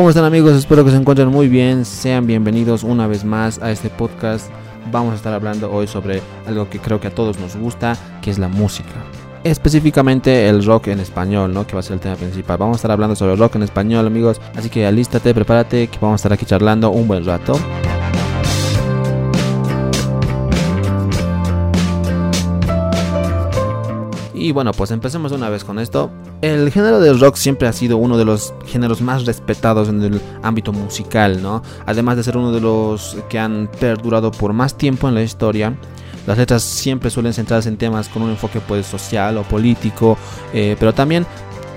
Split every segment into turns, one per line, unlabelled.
¿Cómo están amigos? Espero que se encuentren muy bien. Sean bienvenidos una vez más a este podcast. Vamos a estar hablando hoy sobre algo que creo que a todos nos gusta, que es la música. Específicamente el rock en español, ¿no? Que va a ser el tema principal. Vamos a estar hablando sobre el rock en español, amigos. Así que alístate, prepárate, que vamos a estar aquí charlando un buen rato. Y bueno, pues empecemos una vez con esto. El género del rock siempre ha sido uno de los géneros más respetados en el ámbito musical, ¿no? Además de ser uno de los que han perdurado por más tiempo en la historia. Las letras siempre suelen centrarse en temas con un enfoque pues social o político, eh, pero también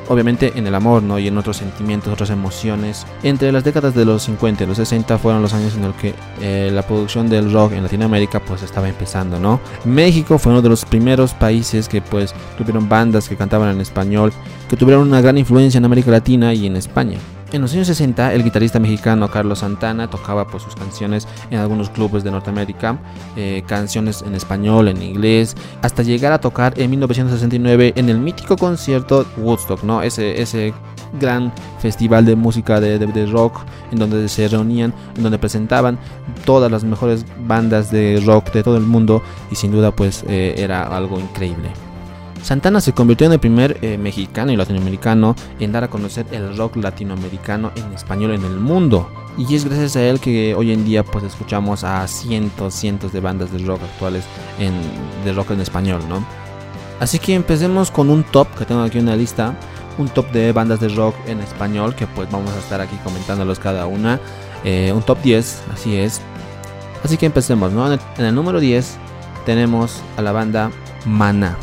obviamente en el amor ¿no? y en otros sentimientos, otras emociones. Entre las décadas de los 50 y los 60 fueron los años en los que eh, la producción del rock en Latinoamérica pues estaba empezando, ¿no? México fue uno de los primeros países que pues tuvieron bandas que cantaban en español, que tuvieron una gran influencia en América Latina y en España. En los años 60, el guitarrista mexicano Carlos Santana tocaba pues, sus canciones en algunos clubes de Norteamérica, eh, canciones en español, en inglés, hasta llegar a tocar en 1969 en el mítico concierto Woodstock, ¿no? Ese, ese gran festival de música de, de, rock en donde se reunían, en donde presentaban todas las mejores bandas de rock de todo el mundo y sin duda pues eh, era algo increíble. Santana se convirtió en el primer eh, mexicano y latinoamericano en dar a conocer el rock latinoamericano en español en el mundo. Y es gracias a él que hoy en día pues escuchamos a cientos, cientos de bandas de rock actuales en, de rock en español, ¿no? Así que empecemos con un top que tengo aquí en la lista, un top de bandas de rock en español que pues vamos a estar aquí comentándolos cada una, eh, un top 10, así es. Así que empecemos, ¿no? En el número 10 tenemos a la banda Mana.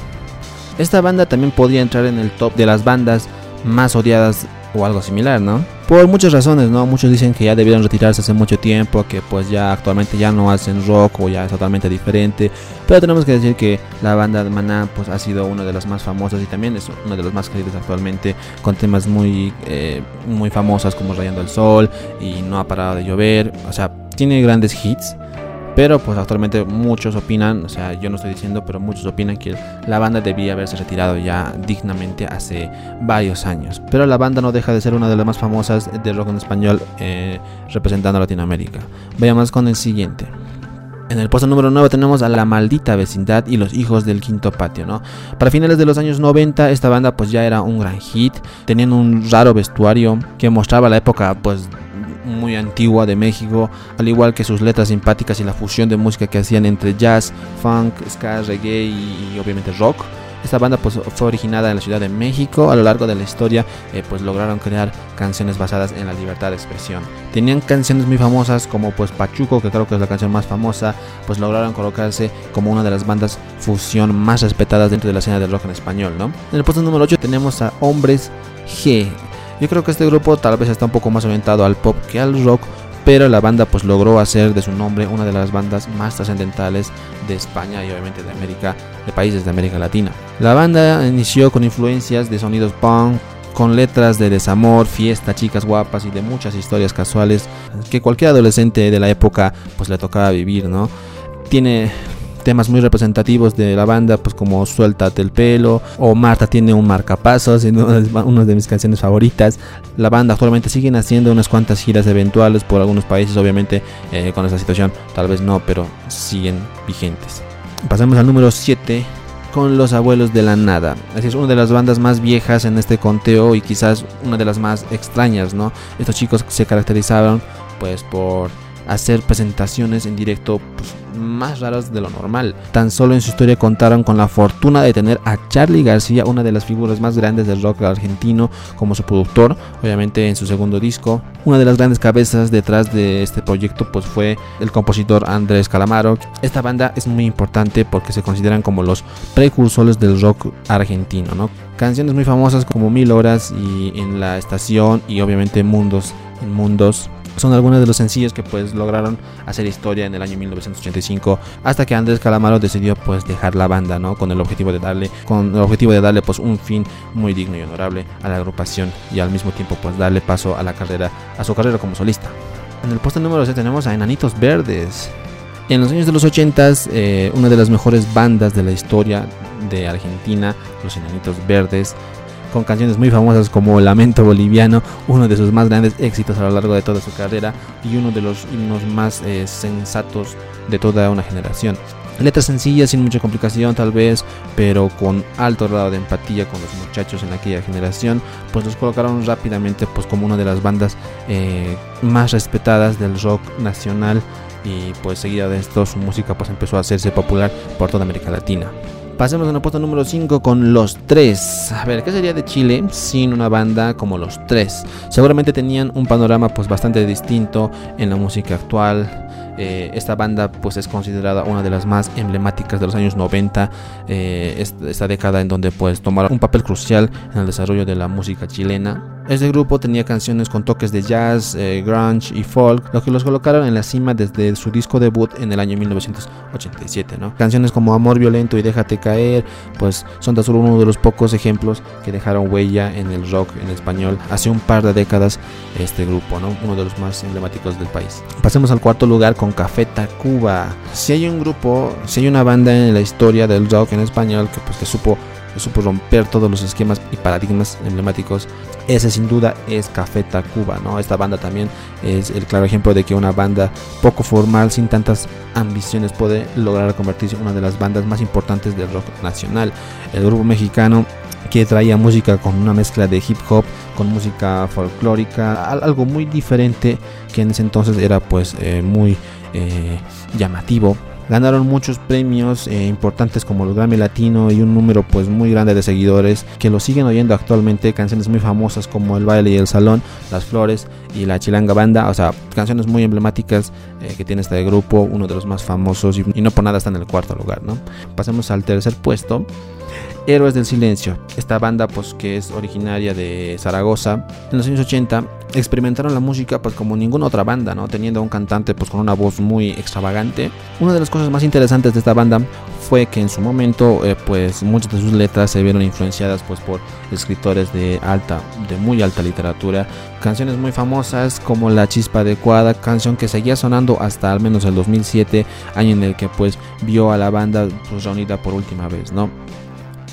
Esta banda también podría entrar en el top de las bandas más odiadas o algo similar, ¿no? Por muchas razones, ¿no? Muchos dicen que ya debieron retirarse hace mucho tiempo, que pues ya actualmente ya no hacen rock o ya es totalmente diferente. Pero tenemos que decir que la banda de Maná pues ha sido una de las más famosas y también es una de las más queridas actualmente con temas muy, eh, muy famosas como Rayando el Sol y No ha parado de llover. O sea, tiene grandes hits. Pero pues actualmente muchos opinan, o sea, yo no estoy diciendo, pero muchos opinan que la banda debía haberse retirado ya dignamente hace varios años. Pero la banda no deja de ser una de las más famosas de rock en español eh, representando a Latinoamérica. Vayamos con el siguiente. En el puesto número 9 tenemos a La Maldita Vecindad y Los Hijos del Quinto Patio, ¿no? Para finales de los años 90 esta banda pues ya era un gran hit, tenían un raro vestuario que mostraba la época pues muy antigua de México, al igual que sus letras simpáticas y la fusión de música que hacían entre jazz, funk, ska, reggae y, obviamente rock. Esta banda pues, fue originada en la Ciudad de México. A lo largo de la historia eh, pues lograron crear canciones basadas en la libertad de expresión. Tenían canciones muy famosas como pues Pachuco, que creo que es la canción más famosa, pues lograron colocarse como una de las bandas fusión más respetadas dentro de la escena del rock en español, ¿no? En el puesto número 8 tenemos a Hombres G. Yo creo que este grupo tal vez está un poco más orientado al pop que al rock, pero la banda pues logró hacer de su nombre una de las bandas más trascendentales de España y obviamente de América, de países de América Latina. La banda inició con influencias de sonidos punk, con letras de desamor, fiesta, chicas guapas y de muchas historias casuales que cualquier adolescente de la época pues le tocaba vivir, ¿no? Tiene temas muy representativos de la banda, pues como Suéltate el pelo o Marta tiene un marcapasos, una de mis canciones favoritas. La banda actualmente siguen haciendo unas cuantas giras eventuales por algunos países, obviamente eh, con esta situación tal vez no, pero siguen vigentes. Pasamos al número 7 con Los Abuelos de la Nada. Así es una de las bandas más viejas en este conteo y quizás una de las más extrañas, ¿no? Estos chicos se caracterizaron pues por hacer presentaciones en directo pues, más raras de lo normal. Tan solo en su historia contaron con la fortuna de tener a Charlie García, una de las figuras más grandes del rock argentino, como su productor, obviamente en su segundo disco. Una de las grandes cabezas detrás de este proyecto pues fue el compositor Andrés Calamaro. Esta banda es muy importante porque se consideran como los precursores del rock argentino, ¿no? Canciones muy famosas como Mil Horas y En la Estación y obviamente Mundos, en Mundos son algunos de los sencillos que pues lograron hacer historia en el año 1985 hasta que Andrés Calamaro decidió pues dejar la banda, ¿no? Con el objetivo de darle con el objetivo de darle pues un fin muy digno y honorable a la agrupación y al mismo tiempo pues darle paso a la carrera a su carrera como solista. En el puesto número 6 tenemos a Enanitos Verdes. En los años de los 80 eh, una de las mejores bandas de la historia de Argentina, los Enanitos Verdes, con canciones muy famosas como Lamento Boliviano, uno de sus más grandes éxitos a lo largo de toda su carrera y uno de los himnos más eh, sensatos de toda una generación. Letras sencillas, sin mucha complicación tal vez, pero con alto grado de empatía con los muchachos en aquella generación, pues los colocaron rápidamente pues como una de las bandas eh, más respetadas del rock nacional y pues seguida de esto su música pues empezó a hacerse popular por toda América Latina. Pasemos a la puesto número 5 con Los Tres. A ver, ¿qué sería de Chile sin una banda como Los Tres? Seguramente tenían un panorama pues bastante distinto en la música actual. Eh, esta banda pues es considerada una de las más emblemáticas de los años 90, eh, esta, década en donde pues tomaron un papel crucial en el desarrollo de la música chilena. Este grupo tenía canciones con toques de jazz, eh, grunge y folk, lo que los colocaron en la cima desde su disco debut en el año 1987. ¿no? Canciones como Amor Violento y Déjate Caer, pues son tan solo uno de los pocos ejemplos que dejaron huella en el rock en español hace un par de décadas este grupo, ¿no? uno de los más emblemáticos del país. Pasemos al cuarto lugar con Café Tacuba. Si hay un grupo, si hay una banda en la historia del rock en español que pues que supo supo romper todos los esquemas y paradigmas emblemáticos. Ese sin duda es Café Tacuba, ¿no? Esta banda también es el claro ejemplo de que una banda poco formal, sin tantas ambiciones, puede lograr convertirse en una de las bandas más importantes del rock nacional. El grupo mexicano que traía música con una mezcla de hip hop con música folclórica, algo muy diferente que en ese entonces era pues eh, muy eh, llamativo Ganaron muchos premios eh, importantes como los Grammy Latino y un número pues muy grande de seguidores que lo siguen oyendo actualmente. Canciones muy famosas como El baile y el salón, Las flores y La chilanga banda. O sea, canciones muy emblemáticas eh, que tiene este grupo, uno de los más famosos y, y no por nada está en el cuarto lugar, ¿no? Pasemos al tercer puesto. Héroes del Silencio. Esta banda, pues que es originaria de Zaragoza, en los años 80 experimentaron la música pues como ninguna otra banda, ¿no? Teniendo un cantante pues con una voz muy extravagante. Una de las cosas más interesantes de esta banda fue que en su momento eh, pues muchas de sus letras se vieron influenciadas pues por escritores de alta, de muy alta literatura. Canciones muy famosas como La Chispa Adecuada, canción que seguía sonando hasta al menos el 2007, año en el que pues vio a la banda pues reunida por última vez, ¿no?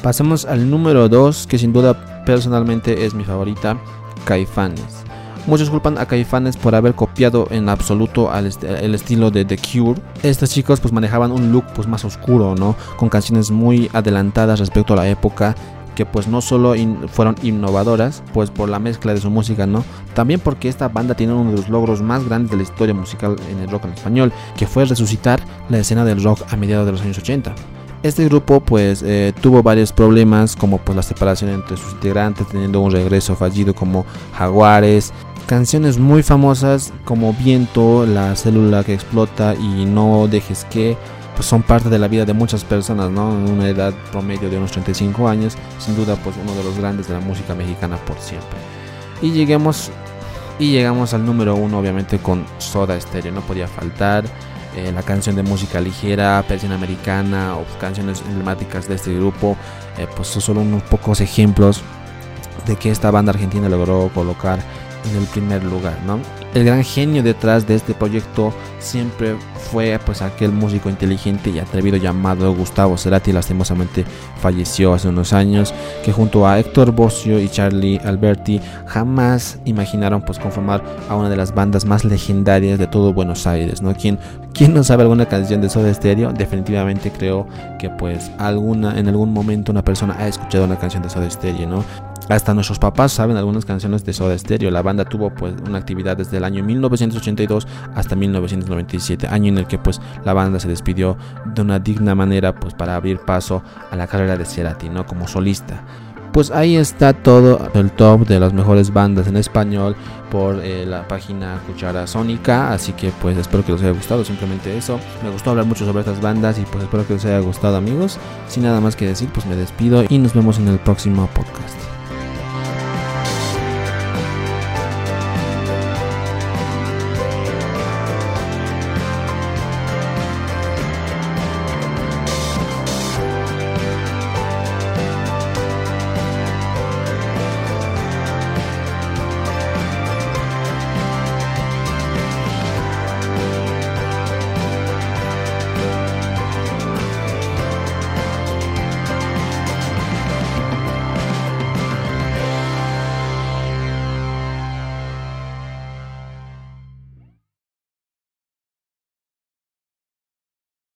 Pasemos al número 2, que sin duda personalmente es mi favorita, Caifanes. Muchos culpan a Caifanes por haber copiado en absoluto el estilo de The Cure. Estos chicos pues manejaban un look pues más oscuro, ¿no? Con canciones muy adelantadas respecto a la época que pues no solo fueron innovadoras, pues por la mezcla de su música, ¿no? También porque esta banda tiene uno de los logros más grandes de la historia musical en el rock en español, que fue resucitar la escena del rock a mediados de los años 80. Este grupo pues eh, tuvo varios problemas como pues la separación entre sus integrantes teniendo un regreso fallido como Jaguares, canciones muy famosas como Viento, La célula que explota y No dejes que pues son parte de la vida de muchas personas, ¿no? En una edad promedio de unos 35 años, sin duda pues uno de los grandes de la música mexicana por siempre. Y lleguemos y llegamos al número uno obviamente con Soda Stereo, no podía faltar. Eh, la canción de música ligera, Persiana Americana o canciones emblemáticas de este grupo, eh, pues son solo unos pocos ejemplos de que esta banda argentina logró colocar en el primer lugar, ¿no? El gran genio detrás de este proyecto siempre fue pues aquel músico inteligente y atrevido llamado Gustavo Cerati, lastimosamente falleció hace unos años, que junto a Héctor Bossio y Charlie Alberti jamás imaginaron pues conformar a una de las bandas más legendarias de todo Buenos Aires, ¿no? ¿Quién, quién no sabe alguna canción de Soda Stereo? Definitivamente creo que pues alguna en algún momento una persona ha escuchado una canción de Soda Stereo, ¿no? Hasta nuestros papás saben algunas canciones de Soda Stereo. La banda tuvo pues una actividad desde el año 1982 hasta 1997, año en el que pues la banda se despidió de una digna manera pues para abrir paso a la carrera de Cerati, ¿no? Como solista. Pues ahí está todo el top de las mejores bandas en español por eh, la página Cuchara Sónica. Así que pues espero que les haya gustado, simplemente eso. Me gustó hablar mucho sobre estas bandas y pues espero que les haya gustado amigos. Sin nada más que decir, pues me despido y nos vemos en el próximo podcast.